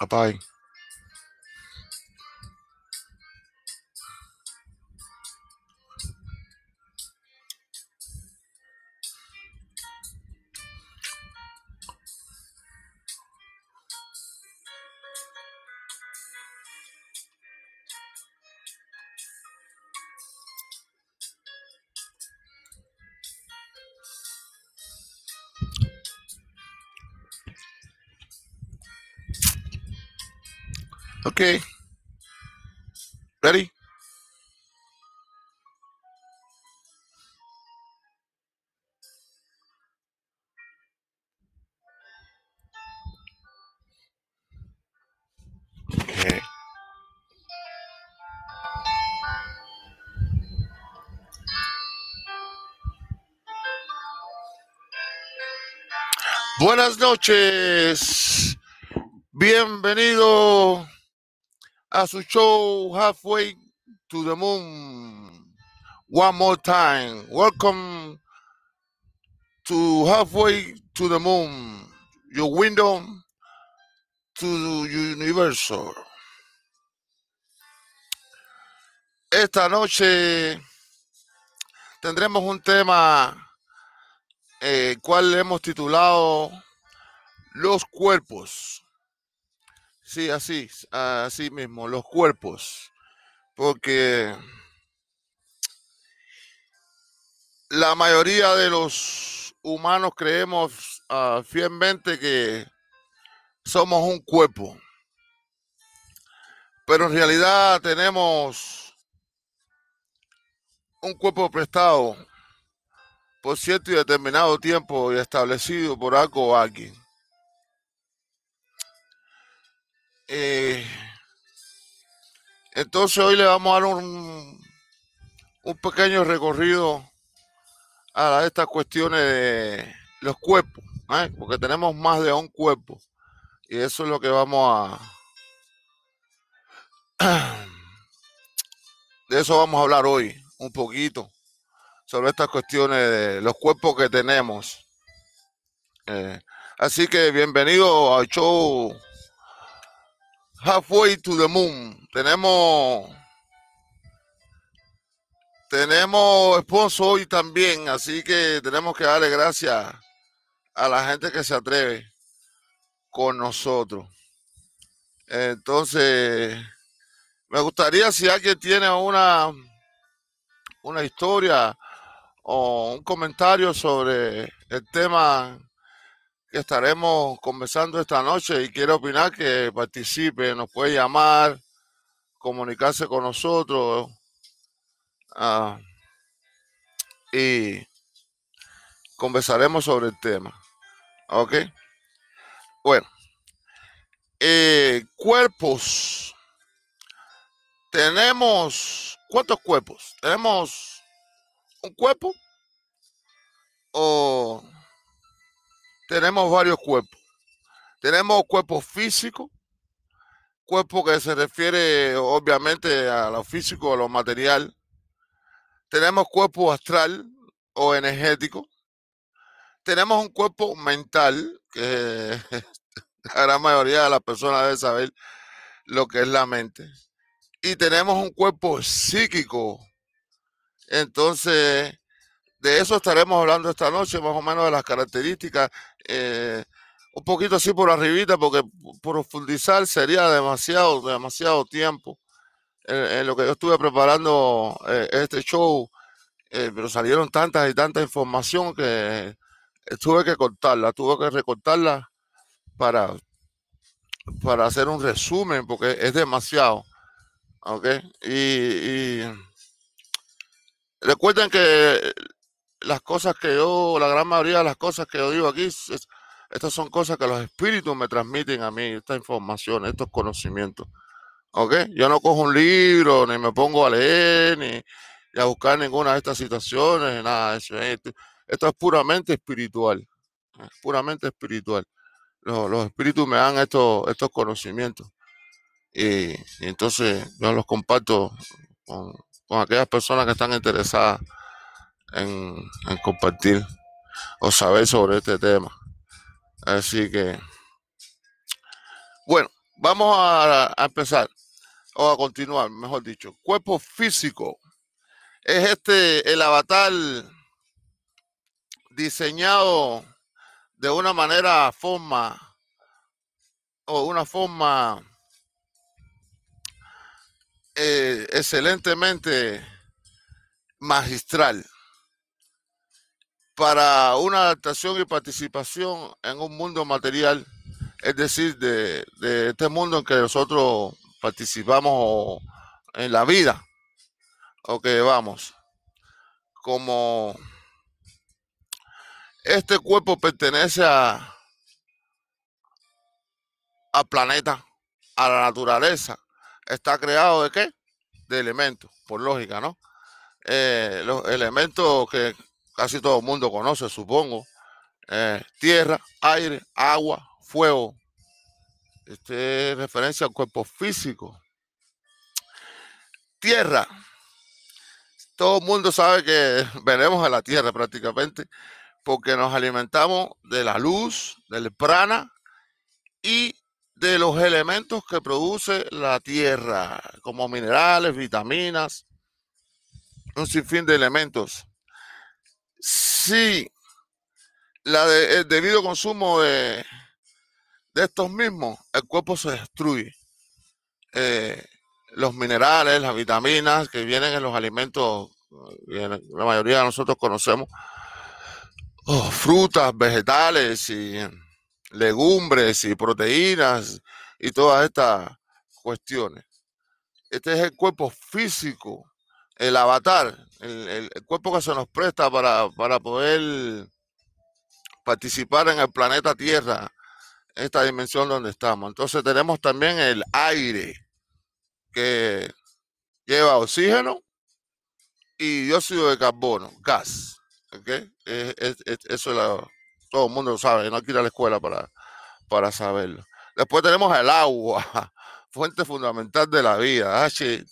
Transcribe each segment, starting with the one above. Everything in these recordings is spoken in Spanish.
Bye bye. Okay. Ready? Buenas noches. Bienvenido a su show Halfway to the Moon. One more time. Welcome to Halfway to the Moon, your window to the universo. Esta noche tendremos un tema eh, cual hemos titulado Los cuerpos. Sí, así, así mismo, los cuerpos. Porque la mayoría de los humanos creemos ah, fielmente que somos un cuerpo. Pero en realidad tenemos un cuerpo prestado por cierto y determinado tiempo y establecido por algo o alguien. Eh, entonces hoy le vamos a dar un, un pequeño recorrido a estas cuestiones de los cuerpos, ¿eh? porque tenemos más de un cuerpo. Y eso es lo que vamos a... De eso vamos a hablar hoy, un poquito, sobre estas cuestiones de los cuerpos que tenemos. Eh, así que bienvenido al show Halfway to the Moon. Tenemos tenemos esposo hoy también, así que tenemos que darle gracias a la gente que se atreve con nosotros. Entonces, me gustaría si alguien tiene una, una historia o un comentario sobre el tema que estaremos conversando esta noche y quiere opinar que participe, nos puede llamar, comunicarse con nosotros ah, y conversaremos sobre el tema. ¿Ok? Bueno, eh, cuerpos. Tenemos, ¿cuántos cuerpos? Tenemos un cuerpo o tenemos varios cuerpos. Tenemos cuerpo físico, cuerpo que se refiere obviamente a lo físico, a lo material. Tenemos cuerpo astral o energético. Tenemos un cuerpo mental, que la gran mayoría de las personas debe saber lo que es la mente. Y tenemos un cuerpo psíquico. Entonces, de eso estaremos hablando esta noche, más o menos de las características, eh, un poquito así por arribita, porque profundizar sería demasiado, demasiado tiempo. En, lo que yo estuve preparando eh, este show, eh, pero salieron tantas y tanta información que tuve que cortarla, tuve que recortarla para, para hacer un resumen, porque es demasiado. ¿Ok? Y, y recuerden que las cosas que yo, la gran mayoría de las cosas que yo digo aquí, estas son cosas que los espíritus me transmiten a mí, esta información, estos conocimientos. ¿Ok? Yo no cojo un libro, ni me pongo a leer, ni, a buscar ninguna de estas situaciones, nada de eso. Esto, es puramente espiritual, es puramente espiritual. Los, espíritus me dan estos, estos conocimientos. Y, entonces yo los comparto con, con aquellas personas que están interesadas en, compartir o saber sobre este tema. Así que, bueno, Vamos a, empezar, o a continuar, mejor dicho. Cuerpo físico. Es este el avatar diseñado de una manera, forma, o una forma eh, excelentemente magistral para una adaptación y participación en un mundo material, es decir, de, este mundo en que nosotros participamos en la vida, o que vamos, como este cuerpo pertenece a, al planeta, a la naturaleza, está creado de qué? De elementos, por lógica, ¿no? Eh, los elementos que casi todo el mundo conoce, supongo. Eh, tierra, aire, agua, fuego. Este es referencia al cuerpo físico. Tierra. Todo el mundo sabe que venimos a la tierra prácticamente porque nos alimentamos de la luz, del prana y de los elementos que produce la tierra, como minerales, vitaminas, un sinfín de elementos. Si la el debido consumo de, de, estos mismos, el cuerpo se destruye. Eh, los minerales, las vitaminas que vienen en los alimentos, la mayoría de nosotros conocemos, oh, frutas, vegetales y legumbres y proteínas y todas estas cuestiones. Este es el cuerpo físico el avatar, el, cuerpo que se nos presta para, poder participar en el planeta Tierra, esta dimensión donde estamos. Entonces tenemos también el aire, que lleva oxígeno y dióxido de carbono, gas. ¿okay? eso todo el mundo lo sabe, no hay que ir a la escuela para, para saberlo. Después tenemos el agua, fuente fundamental de la vida, H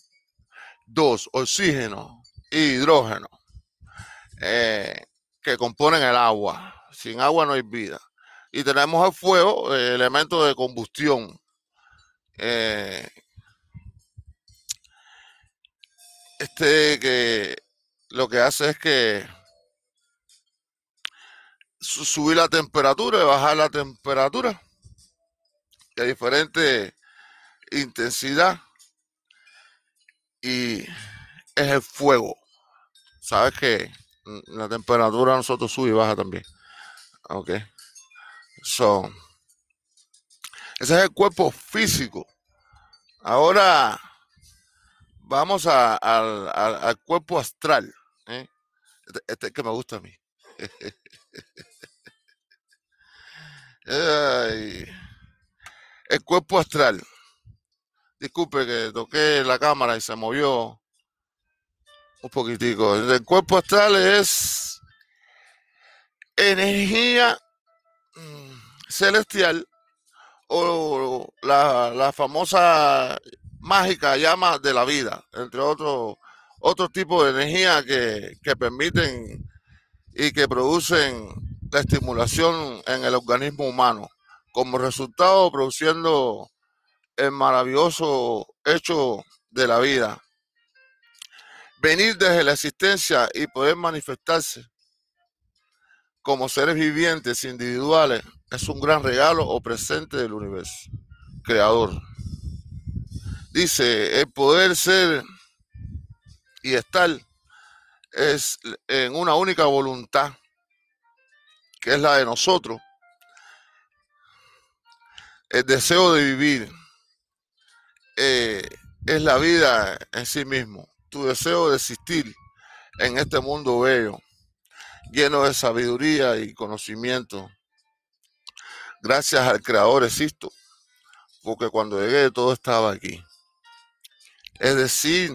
dos, oxígeno hidrógeno, eh, que componen el agua. Sin agua no hay vida. Y tenemos el fuego, elemento de combustión. Eh, este que lo que hace es que subir la temperatura y bajar la temperatura de diferente intensidad y es el fuego. Sabes que la temperatura de nosotros sube y baja también. Ok. So, ese es el cuerpo físico. Ahora vamos al cuerpo astral. ¿eh? Este, este, que me gusta a mí. el cuerpo astral. Disculpe que toqué la cámara y se movió un poquitico. El cuerpo astral es energía mm, celestial o la, famosa mágica llama de la vida, entre otros otros tipos de energía que, que permiten y que producen la estimulación en el organismo humano, como resultado produciendo el maravilloso hecho de la vida. Venir desde la existencia y poder manifestarse como seres vivientes individuales es un gran regalo o presente del universo creador. Dice, el poder ser y estar es en una única voluntad, que es la de nosotros, el deseo de vivir eh, es la vida en sí mismo, tu deseo de existir en este mundo bello, lleno de sabiduría y conocimiento. Gracias al Creador existo, porque cuando llegué todo estaba aquí. Es decir,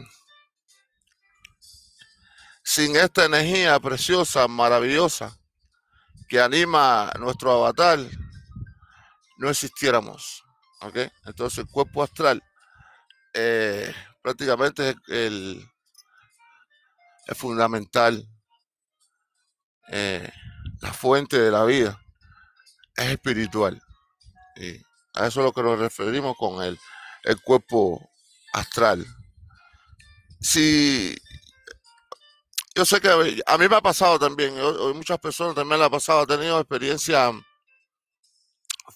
sin esta energía preciosa, maravillosa, que anima nuestro avatar, no existiéramos. Entonces el cuerpo astral eh, prácticamente es el, es fundamental. Eh, la fuente de la vida es espiritual. A eso es lo que nos referimos con el, el cuerpo astral. Si yo sé que a mí me ha pasado también, muchas personas también le ha pasado, ha tenido experiencia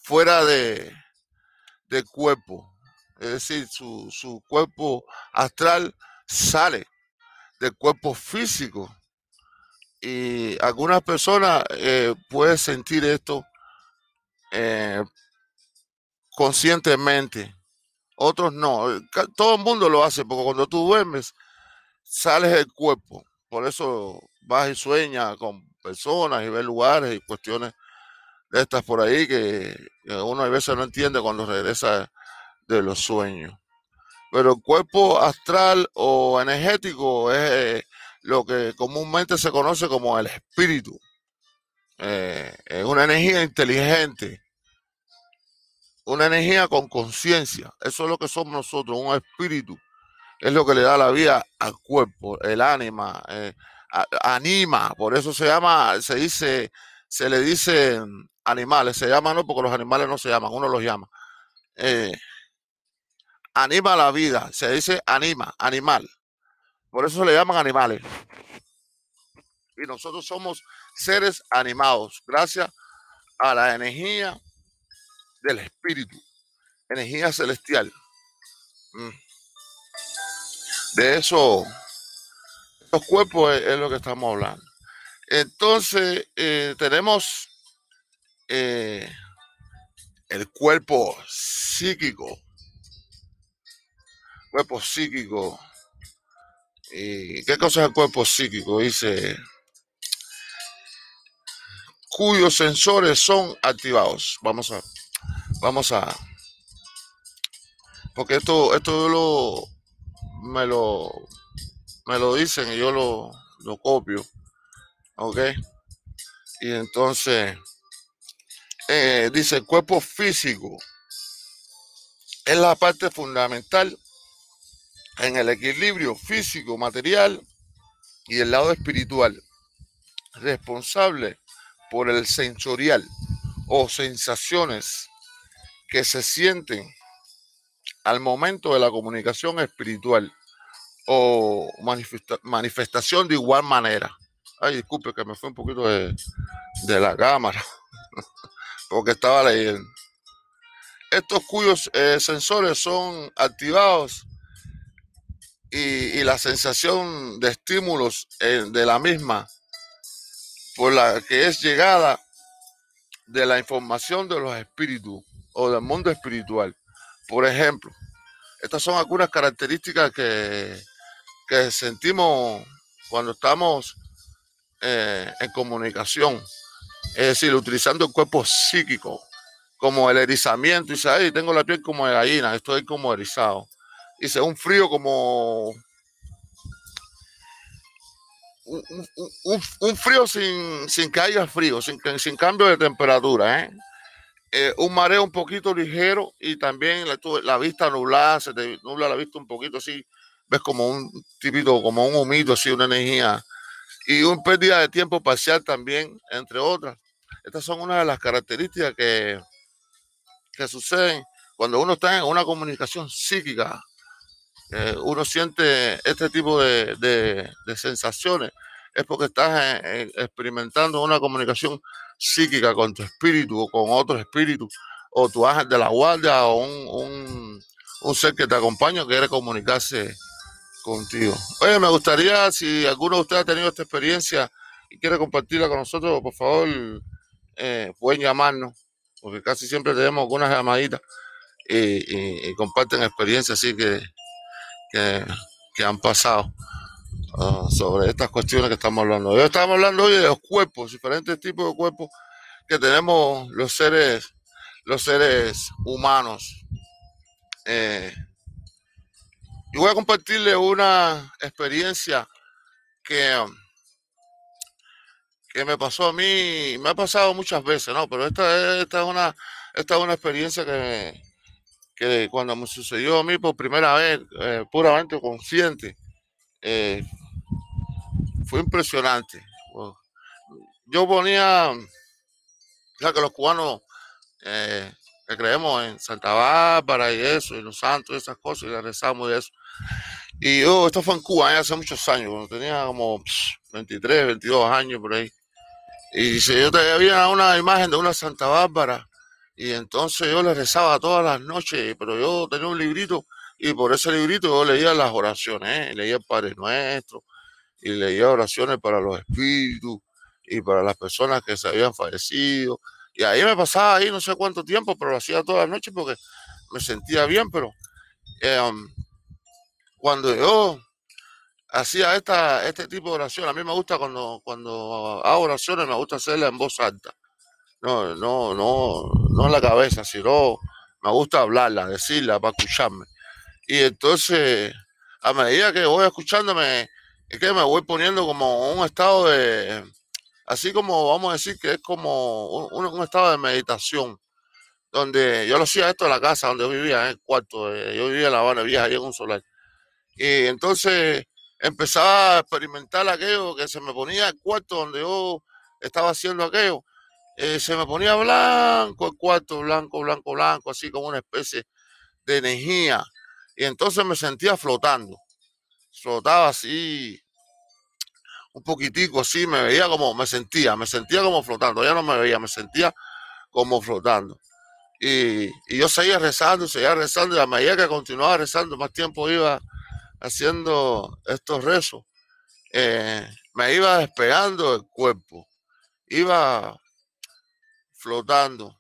fuera de, del cuerpo. Es decir, su, su cuerpo astral sale del cuerpo físico. Y algunas personas eh, pueden sentir esto eh, conscientemente, otros no. Todo el mundo lo hace, porque cuando tú duermes, sales del cuerpo. Por eso vas y sueñas con personas y ves lugares y cuestiones de estas por ahí que, uno a veces no entiende cuando regresa de los sueños. Pero el cuerpo astral o energético es eh, lo que comúnmente se conoce como el espíritu. Eh, es una energía inteligente, una energía con conciencia. Eso es lo que somos nosotros, un espíritu. Es lo que le da la vida al cuerpo, el ánima, eh, anima. Por eso se llama, se dice, se le dice animales. Se llama no porque los animales no se llaman, uno los llama anima la vida. Se dice anima, animal. Por eso se le llaman animales. Y nosotros somos seres animados gracias a la energía del espíritu, energía celestial. Mm. De eso, los cuerpos es, lo que estamos hablando. Entonces, eh, tenemos eh, el cuerpo psíquico cuerpo psíquico. ¿Y qué cosa es el cuerpo psíquico? Dice, cuyos sensores son activados. Vamos a, vamos a, porque esto, esto lo, me lo, me lo dicen y yo lo, lo copio, ¿ok? Y entonces, eh, dice, el cuerpo físico es la parte fundamental en el equilibrio físico, material y el lado espiritual, responsable por el sensorial o sensaciones que se sienten al momento de la comunicación espiritual o manifestación de igual manera. Ay, disculpe que me fue un poquito de, la cámara, porque estaba leyendo. Estos cuyos eh, sensores son activados y, la sensación de estímulos eh, de la misma, por la que es llegada de la información de los espíritus o del mundo espiritual. Por ejemplo, estas son algunas características que, que sentimos cuando estamos eh, en comunicación, es decir, utilizando el cuerpo psíquico, como el erizamiento, y dice, ay, tengo la piel como de gallina, estoy como erizado Dice, un frío como... Un, frío sin, sin, que haya frío, sin, sin cambio de temperatura. ¿eh? ¿eh? un mareo un poquito ligero y también la, vista nublada, se te nubla la vista un poquito así, ves como un tipito, como un humito, así, una energía. Y un pérdida de tiempo parcial también, entre otras. Estas son una de las características que, que suceden cuando uno está en una comunicación psíquica eh, uno siente este tipo de, sensaciones, es porque estás eh, eh, experimentando una comunicación psíquica con tu espíritu o con otro espíritu, o tu ángel de la guardia o un, ser que te acompaña quiere comunicarse contigo. Oye, me gustaría, si alguno de ustedes ha tenido esta experiencia y quiere compartirla con nosotros, por favor, pueden llamarnos, porque casi siempre tenemos algunas llamaditas y, y comparten experiencias, así que que, han pasado ah, sobre estas cuestiones que estamos hablando. Hoy estamos hablando hoy de los cuerpos, diferentes tipos de cuerpos que tenemos los seres, los seres humanos. Eh, y voy a compartirle una experiencia que, que me pasó a mí, me ha pasado muchas veces, ¿no? Pero esta, esta, es, una, esta es una experiencia que, que cuando me sucedió a mí por primera vez, eh, puramente consciente, eh, fue impresionante. Yo ponía, ya que los cubanos eh, creemos en Santa Bárbara y eso, y los santos y esas cosas, y rezamos y eso. Y yo, esto fue en Cuba hace muchos años, cuando tenía como 23, 22 años por ahí. Y si yo había una imagen de una Santa Bárbara, y entonces yo le rezaba todas las noches, pero yo tenía un librito, y por ese librito yo leía las oraciones, ¿eh? leía Padre Nuestro, y leía oraciones para los espíritus, y para las personas que se habían fallecido. Y ahí me pasaba ahí no sé cuánto tiempo, pero lo hacía todas las noches porque me sentía bien, pero em, cuando yo hacía esta, este tipo de oración, a mí me gusta cuando, cuando hago oraciones, me gusta hacerla en voz alta. No, no, no, no en la cabeza, sino me gusta hablarla, decirla para escucharme. Y entonces, a medida que voy escuchándome, es que me voy poniendo como un estado de, así como vamos a decir que es como un, estado de meditación, donde yo lo hacía esto en la casa donde yo vivía, en el cuarto, yo vivía en La Habana Vieja, allá en un solar. Y entonces empezaba a experimentar aquello que se me ponía el cuarto donde yo estaba haciendo aquello, eh, se me ponía blanco el cuarto, blanco, blanco, blanco, así como una especie de energía. Y entonces me sentía flotando, flotaba así un poquitico así, me veía como, me sentía, me sentía como flotando, ya no me veía, me sentía como flotando. Y, yo seguía rezando, seguía rezando, y a medida que continuaba rezando, más tiempo iba haciendo estos rezos, eh, me iba despegando el cuerpo, iba flotando,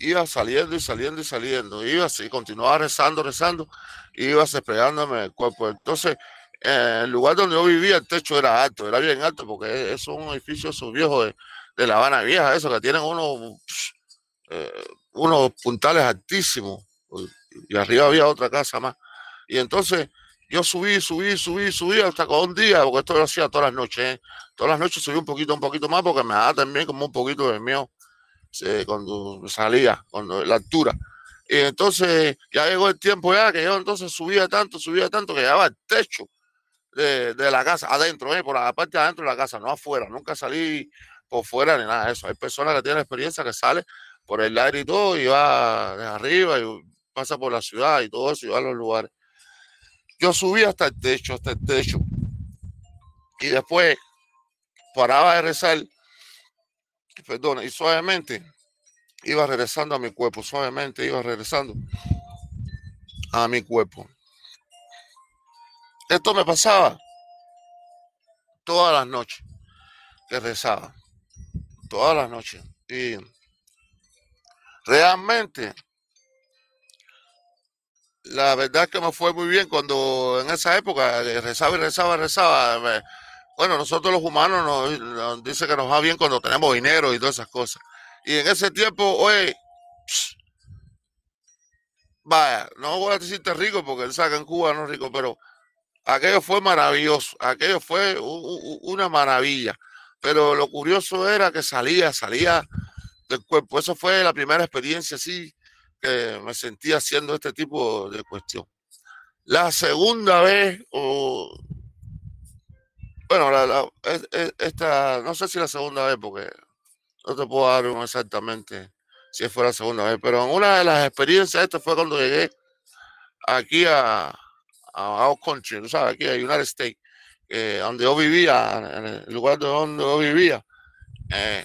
iba saliendo y saliendo y saliendo, iba así, continuaba rezando, rezando, iba despegándome el cuerpo. Entonces, el lugar donde yo vivía, el techo era alto, era bien alto, porque es un edificio viejo de, de La Habana Vieja, eso, que tienen unos, eh, unos puntales altísimos. Y arriba había otra casa más. Y entonces yo subí, subí, subí, subí hasta con un día, porque esto lo hacía todas las noches. ¿eh? Todas las noches subí un poquito, un poquito más, porque me daba también como un poquito de miedo cuando salía, cuando la altura. Y entonces ya llegó el tiempo ya que yo entonces subía tanto, subía tanto que llegaba al techo de, la casa, adentro, eh, por la parte de adentro de la casa, no afuera. Nunca salí por fuera ni nada de eso. Hay personas que tienen experiencia que salen por el aire y todo y va arriba y pasa por la ciudad y todo eso y va a los lugares. Yo subí hasta el techo, hasta el techo. Y después paraba de rezar, perdón, y suavemente iba regresando a mi cuerpo, suavemente iba regresando a mi cuerpo. Esto me pasaba todas las noches que rezaba, todas las noches. Y realmente, la verdad es que me fue muy bien cuando en esa época rezaba y rezaba, rezaba. bueno, nosotros los humanos nos, nos dice que nos va bien cuando tenemos dinero y todas esas cosas. Y en ese tiempo, oye, vaya, no voy a decirte rico porque él saca en Cuba no rico, pero Aquello fue maravilloso, aquello fue una maravilla. Pero lo curioso era que salía, salía del cuerpo. Eso fue la primera experiencia así me sentí haciendo este tipo de cuestión. La segunda vez, o bueno, esta, no sé si la segunda vez, porque no te puedo dar exactamente si fue la segunda vez, pero en una de las experiencias, esta fue cuando llegué aquí a, a our country, tú sabes, aquí a United States, eh, donde yo vivía, en el lugar donde yo vivía, eh,